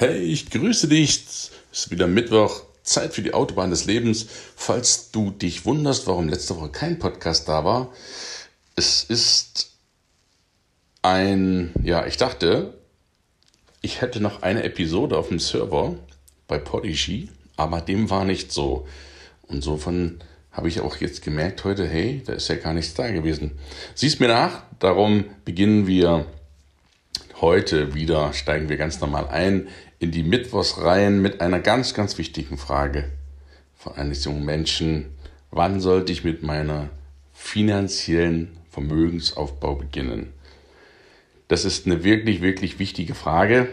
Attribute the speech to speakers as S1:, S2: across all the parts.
S1: Hey, ich grüße dich. Es ist wieder Mittwoch, Zeit für die Autobahn des Lebens. Falls du dich wunderst, warum letzte Woche kein Podcast da war, es ist ein, ja, ich dachte, ich hätte noch eine Episode auf dem Server bei Podigy, aber dem war nicht so. Insofern habe ich auch jetzt gemerkt heute, hey, da ist ja gar nichts da gewesen. Siehst mir nach, darum beginnen wir heute wieder, steigen wir ganz normal ein in die Mittwochsreihen mit einer ganz, ganz wichtigen Frage von eines jungen Menschen. Wann sollte ich mit meiner finanziellen Vermögensaufbau beginnen? Das ist eine wirklich, wirklich wichtige Frage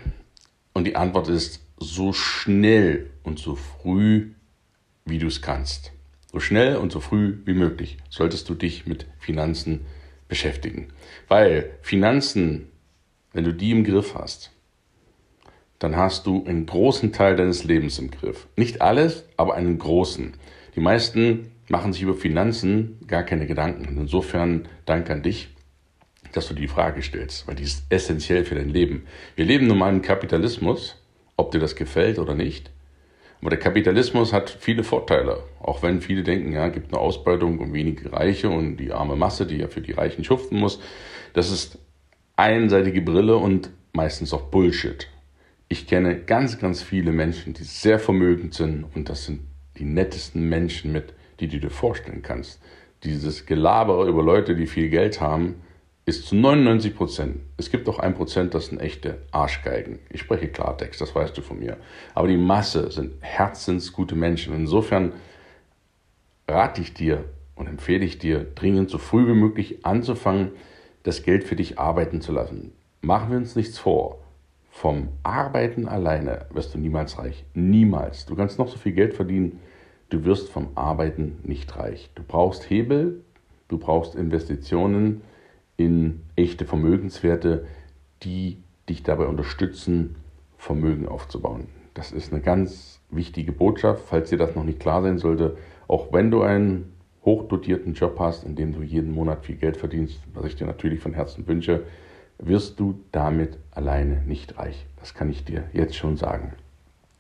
S1: und die Antwort ist so schnell und so früh, wie du es kannst. So schnell und so früh wie möglich solltest du dich mit Finanzen beschäftigen. Weil Finanzen, wenn du die im Griff hast, dann hast du einen großen Teil deines Lebens im Griff. Nicht alles, aber einen großen. Die meisten machen sich über Finanzen gar keine Gedanken. Insofern Dank an dich, dass du die Frage stellst, weil die ist essentiell für dein Leben. Wir leben nun mal im Kapitalismus, ob dir das gefällt oder nicht. Aber der Kapitalismus hat viele Vorteile, auch wenn viele denken, ja, gibt eine Ausbeutung und wenige Reiche und die arme Masse, die ja für die Reichen schuften muss. Das ist einseitige Brille und meistens auch Bullshit. Ich kenne ganz, ganz viele Menschen, die sehr vermögend sind und das sind die nettesten Menschen mit, die du dir vorstellen kannst. Dieses Gelabere über Leute, die viel Geld haben, ist zu 99 Prozent. Es gibt auch ein Prozent, das sind echte Arschgeigen. Ich spreche Klartext, das weißt du von mir. Aber die Masse sind herzensgute Menschen. Insofern rate ich dir und empfehle ich dir, dringend so früh wie möglich anzufangen, das Geld für dich arbeiten zu lassen. Machen wir uns nichts vor. Vom Arbeiten alleine wirst du niemals reich. Niemals. Du kannst noch so viel Geld verdienen. Du wirst vom Arbeiten nicht reich. Du brauchst Hebel, du brauchst Investitionen in echte Vermögenswerte, die dich dabei unterstützen, Vermögen aufzubauen. Das ist eine ganz wichtige Botschaft, falls dir das noch nicht klar sein sollte. Auch wenn du einen hochdotierten Job hast, in dem du jeden Monat viel Geld verdienst, was ich dir natürlich von Herzen wünsche, wirst du damit alleine nicht reich. Das kann ich dir jetzt schon sagen.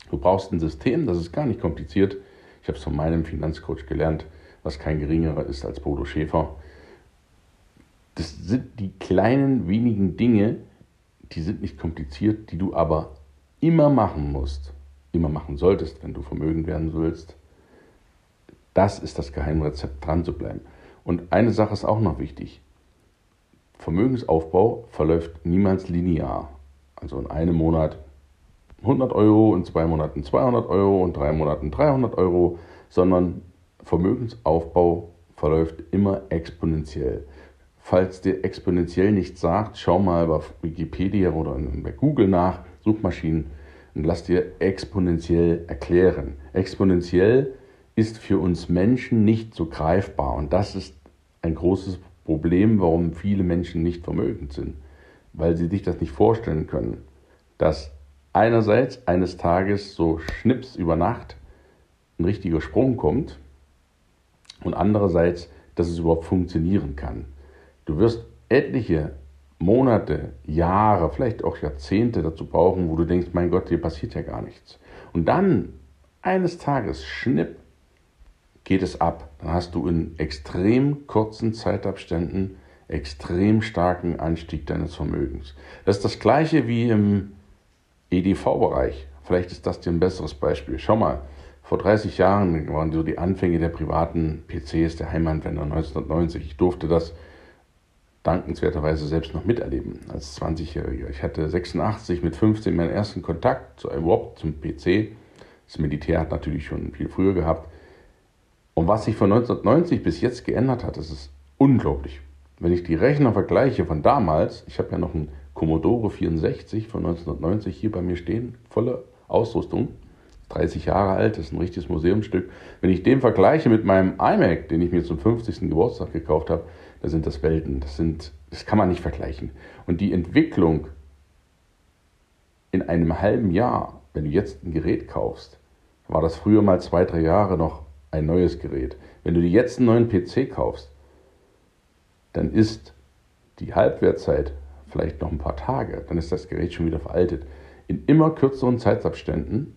S1: Du brauchst ein System, das ist gar nicht kompliziert. Ich habe es von meinem Finanzcoach gelernt, was kein geringerer ist als Bodo Schäfer. Das sind die kleinen wenigen Dinge, die sind nicht kompliziert, die du aber immer machen musst, immer machen solltest, wenn du vermögend werden willst. Das ist das Geheimrezept, dran zu bleiben. Und eine Sache ist auch noch wichtig. Vermögensaufbau verläuft niemals linear. Also in einem Monat 100 Euro, in zwei Monaten 200 Euro, in drei Monaten 300 Euro, sondern Vermögensaufbau verläuft immer exponentiell. Falls dir exponentiell nichts sagt, schau mal bei Wikipedia oder bei Google nach, Suchmaschinen, und lass dir exponentiell erklären. Exponentiell ist für uns Menschen nicht so greifbar und das ist ein großes Problem, warum viele Menschen nicht vermögend sind, weil sie sich das nicht vorstellen können, dass einerseits eines Tages so schnips über Nacht ein richtiger Sprung kommt und andererseits, dass es überhaupt funktionieren kann. Du wirst etliche Monate, Jahre, vielleicht auch Jahrzehnte dazu brauchen, wo du denkst, mein Gott, hier passiert ja gar nichts. Und dann eines Tages, schnipp, geht es ab. Dann hast du in extrem kurzen Zeitabständen extrem starken Anstieg deines Vermögens. Das ist das gleiche wie im EDV-Bereich. Vielleicht ist das dir ein besseres Beispiel. Schau mal, vor 30 Jahren waren so die Anfänge der privaten PCs, der Heimanwender 1990. Ich durfte das dankenswerterweise selbst noch miterleben als 20-Jähriger. Ich hatte 86 mit 15 meinen ersten Kontakt zu überhaupt zum PC. Das Militär hat natürlich schon viel früher gehabt. Und was sich von 1990 bis jetzt geändert hat, das ist unglaublich. Wenn ich die Rechner vergleiche von damals, ich habe ja noch einen Commodore 64 von 1990 hier bei mir stehen, volle Ausrüstung, 30 Jahre alt, das ist ein richtiges Museumsstück. Wenn ich den vergleiche mit meinem iMac, den ich mir zum 50. Geburtstag gekauft habe, da sind das Welten, das, sind, das kann man nicht vergleichen. Und die Entwicklung in einem halben Jahr, wenn du jetzt ein Gerät kaufst, war das früher mal zwei, drei Jahre noch ein neues Gerät. Wenn du dir jetzt einen neuen PC kaufst, dann ist die Halbwertzeit vielleicht noch ein paar Tage, dann ist das Gerät schon wieder veraltet. in immer kürzeren Zeitabständen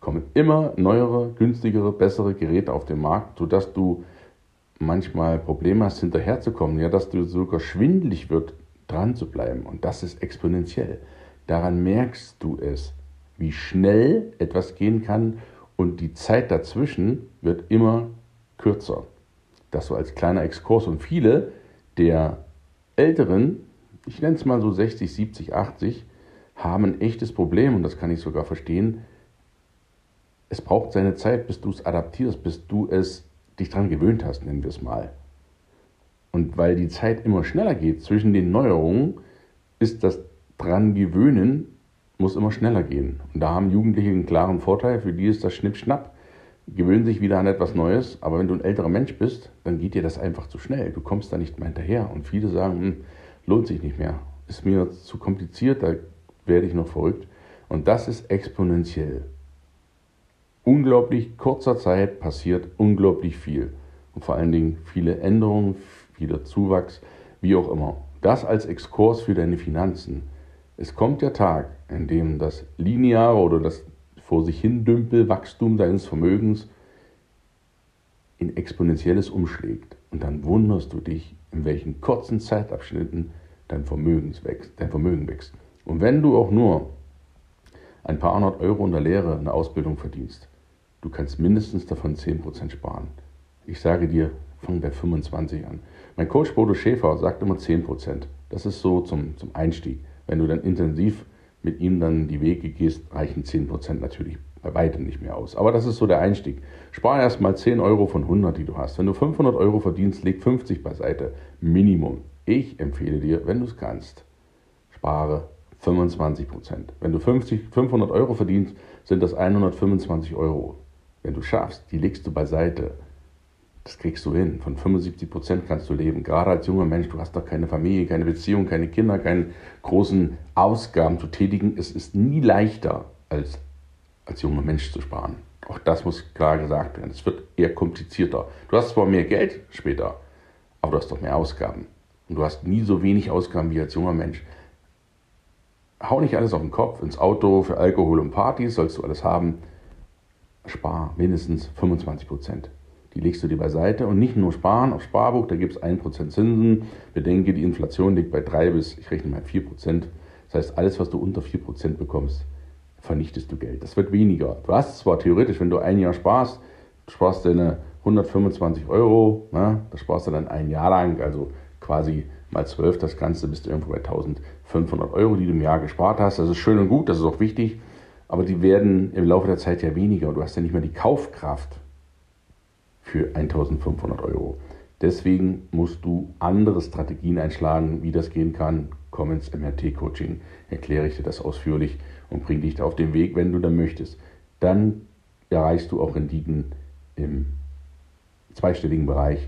S1: kommen immer neuere, günstigere, bessere Geräte auf den Markt, sodass du manchmal Probleme hast, hinterherzukommen, ja, dass du sogar schwindlig wird, dran zu bleiben. Und das ist exponentiell. Daran merkst du es, wie schnell etwas gehen kann und die Zeit dazwischen wird immer kürzer. Das so als kleiner Exkurs. Und viele der Älteren, ich nenne es mal so 60, 70, 80, haben ein echtes Problem und das kann ich sogar verstehen. Es braucht seine Zeit, bis du es adaptierst, bis du es dich daran gewöhnt hast, nennen wir es mal. Und weil die Zeit immer schneller geht zwischen den Neuerungen, ist das dran gewöhnen, muss immer schneller gehen. Und da haben Jugendliche einen klaren Vorteil, für die ist das Schnipp-Schnapp, gewöhnen sich wieder an etwas Neues, aber wenn du ein älterer Mensch bist, dann geht dir das einfach zu schnell. Du kommst da nicht mehr hinterher. Und viele sagen, hm, lohnt sich nicht mehr, ist mir zu kompliziert, da werde ich noch verrückt. Und das ist exponentiell. Unglaublich kurzer Zeit passiert unglaublich viel. Und vor allen Dingen viele Änderungen, vieler Zuwachs, wie auch immer. Das als Exkurs für deine Finanzen. Es kommt der Tag, in dem das lineare oder das vor sich hin Wachstum deines Vermögens in exponentielles umschlägt. Und dann wunderst du dich, in welchen kurzen Zeitabschnitten dein, wächst, dein Vermögen wächst. Und wenn du auch nur ein paar hundert Euro in der Lehre eine Ausbildung verdienst, du kannst mindestens davon 10% sparen. Ich sage dir, fang bei 25 an. Mein Coach Bodo Schäfer sagt immer 10%. Das ist so zum, zum Einstieg. Wenn du dann intensiv mit ihm dann die Wege gehst, reichen 10% natürlich bei weitem nicht mehr aus. Aber das ist so der Einstieg. Spar erst mal 10 Euro von 100, die du hast. Wenn du 500 Euro verdienst, leg 50 beiseite. Minimum. Ich empfehle dir, wenn du es kannst, spare 25% Wenn du 50, 500 Euro verdienst, sind das 125 Euro. Wenn du schaffst, die legst du beiseite. Das kriegst du hin. Von 75 Prozent kannst du leben. Gerade als junger Mensch, du hast doch keine Familie, keine Beziehung, keine Kinder, keine großen Ausgaben zu tätigen. Es ist nie leichter, als als junger Mensch zu sparen. Auch das muss klar gesagt werden. Es wird eher komplizierter. Du hast zwar mehr Geld später, aber du hast doch mehr Ausgaben. Und du hast nie so wenig Ausgaben wie als junger Mensch. Hau nicht alles auf den Kopf. Ins Auto, für Alkohol und Partys sollst du alles haben. Spar mindestens 25 Prozent die legst du dir beiseite und nicht nur sparen auf Sparbuch, da gibt es 1% Zinsen. Bedenke, die Inflation liegt bei 3 bis, ich rechne mal 4%. Das heißt, alles, was du unter 4% bekommst, vernichtest du Geld. Das wird weniger. Du hast zwar theoretisch, wenn du ein Jahr sparst, du sparst deine 125 Euro, ne, das sparst du dann ein Jahr lang, also quasi mal 12 das Ganze, bist du irgendwo bei 1500 Euro, die du im Jahr gespart hast. Das ist schön und gut, das ist auch wichtig, aber die werden im Laufe der Zeit ja weniger. Du hast ja nicht mehr die Kaufkraft für 1500 Euro. Deswegen musst du andere Strategien einschlagen, wie das gehen kann. Komm ins MRT-Coaching, erkläre ich dir das ausführlich und bringe dich auf den Weg, wenn du dann möchtest. Dann erreichst du auch Renditen im zweistelligen Bereich,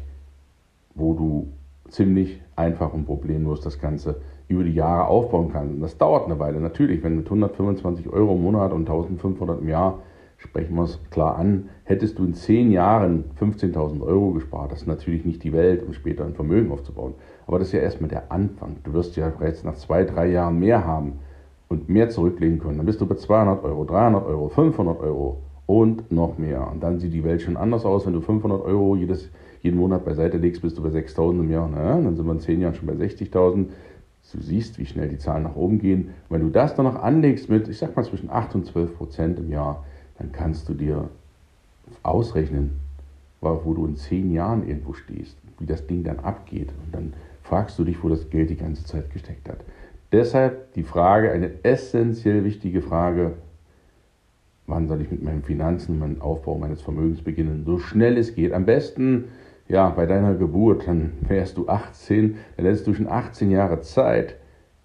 S1: wo du ziemlich einfach und problemlos das Ganze über die Jahre aufbauen kannst. Und das dauert eine Weile. Natürlich, wenn mit 125 Euro im Monat und 1500 im Jahr sprechen wir es klar an, hättest du in zehn Jahren 15.000 Euro gespart, das ist natürlich nicht die Welt, um später ein Vermögen aufzubauen. Aber das ist ja erstmal der Anfang. Du wirst ja bereits nach zwei, drei Jahren mehr haben und mehr zurücklegen können. Dann bist du bei 200 Euro, 300 Euro, 500 Euro und noch mehr. Und dann sieht die Welt schon anders aus. Wenn du 500 Euro jedes, jeden Monat beiseite legst, bist du bei 6.000 im Jahr. Na, dann sind wir in zehn Jahren schon bei 60.000. Du siehst, wie schnell die Zahlen nach oben gehen. Wenn du das dann noch anlegst mit, ich sag mal, zwischen 8 und 12 Prozent im Jahr, dann kannst du dir ausrechnen, wo du in zehn Jahren irgendwo stehst, wie das Ding dann abgeht. Und dann fragst du dich, wo das Geld die ganze Zeit gesteckt hat. Deshalb die Frage, eine essentiell wichtige Frage, wann soll ich mit meinen Finanzen, meinem Aufbau meines Vermögens beginnen? So schnell es geht. Am besten, ja, bei deiner Geburt, dann wärst du 18, dann hättest du schon 18 Jahre Zeit,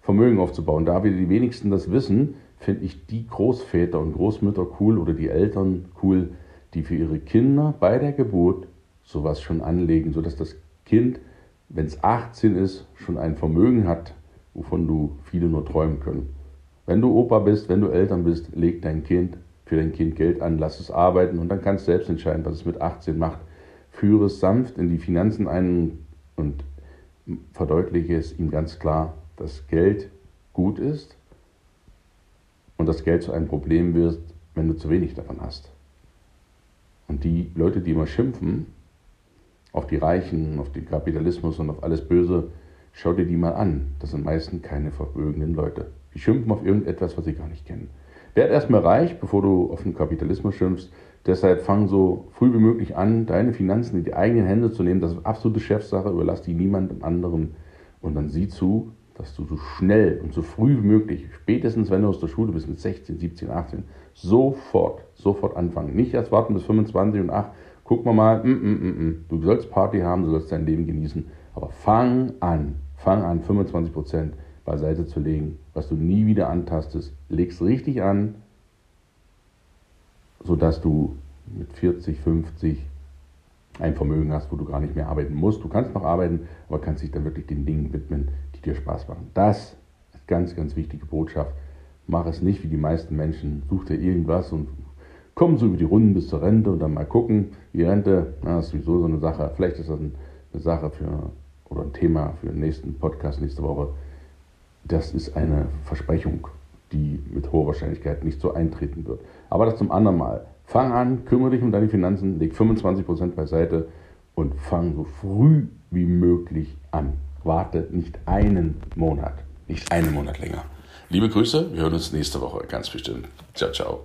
S1: Vermögen aufzubauen. Da wir die wenigsten das wissen, finde ich die Großväter und Großmütter cool oder die Eltern cool, die für ihre Kinder bei der Geburt sowas schon anlegen, sodass das Kind, wenn es 18 ist, schon ein Vermögen hat, wovon du viele nur träumen können. Wenn du Opa bist, wenn du Eltern bist, leg dein Kind für dein Kind Geld an, lass es arbeiten und dann kannst du selbst entscheiden, was es mit 18 macht. Führe es sanft in die Finanzen ein und verdeutliche es ihm ganz klar, dass Geld gut ist, und das Geld zu einem Problem wird, wenn du zu wenig davon hast. Und die Leute, die immer schimpfen auf die Reichen, auf den Kapitalismus und auf alles Böse, schau dir die mal an. Das sind meistens keine vermögenden Leute. Die schimpfen auf irgendetwas, was sie gar nicht kennen. Werd erstmal reich, bevor du auf den Kapitalismus schimpfst. Deshalb fang so früh wie möglich an, deine Finanzen in die eigenen Hände zu nehmen. Das ist absolute Chefsache. Überlass die niemandem anderen. Und dann sieh zu, dass du so schnell und so früh wie möglich, spätestens wenn du aus der Schule bist, mit 16, 17, 18, sofort, sofort anfangen. Nicht erst warten bis 25 und ach, guck mal mal, mm, mm, mm, mm, du sollst Party haben, du sollst dein Leben genießen. Aber fang an, fang an, 25 Prozent beiseite zu legen, was du nie wieder antastest. Legst richtig an, sodass du mit 40, 50 ein Vermögen hast, wo du gar nicht mehr arbeiten musst. Du kannst noch arbeiten, aber kannst dich dann wirklich den Dingen widmen, die dir Spaß machen. Das ist ganz, ganz wichtige Botschaft. Mach es nicht wie die meisten Menschen. Such dir irgendwas und komm so über die Runden bis zur Rente und dann mal gucken. Die Rente, na, ist sowieso so eine Sache. Vielleicht ist das eine Sache für oder ein Thema für den nächsten Podcast nächste Woche. Das ist eine Versprechung, die mit hoher Wahrscheinlichkeit nicht so eintreten wird. Aber das zum anderen Mal. Fang an, kümmere dich um deine Finanzen, leg 25% beiseite und fang so früh wie möglich an. Warte nicht einen Monat, nicht einen Monat länger. Liebe Grüße, wir hören uns nächste Woche ganz bestimmt. Ciao, ciao.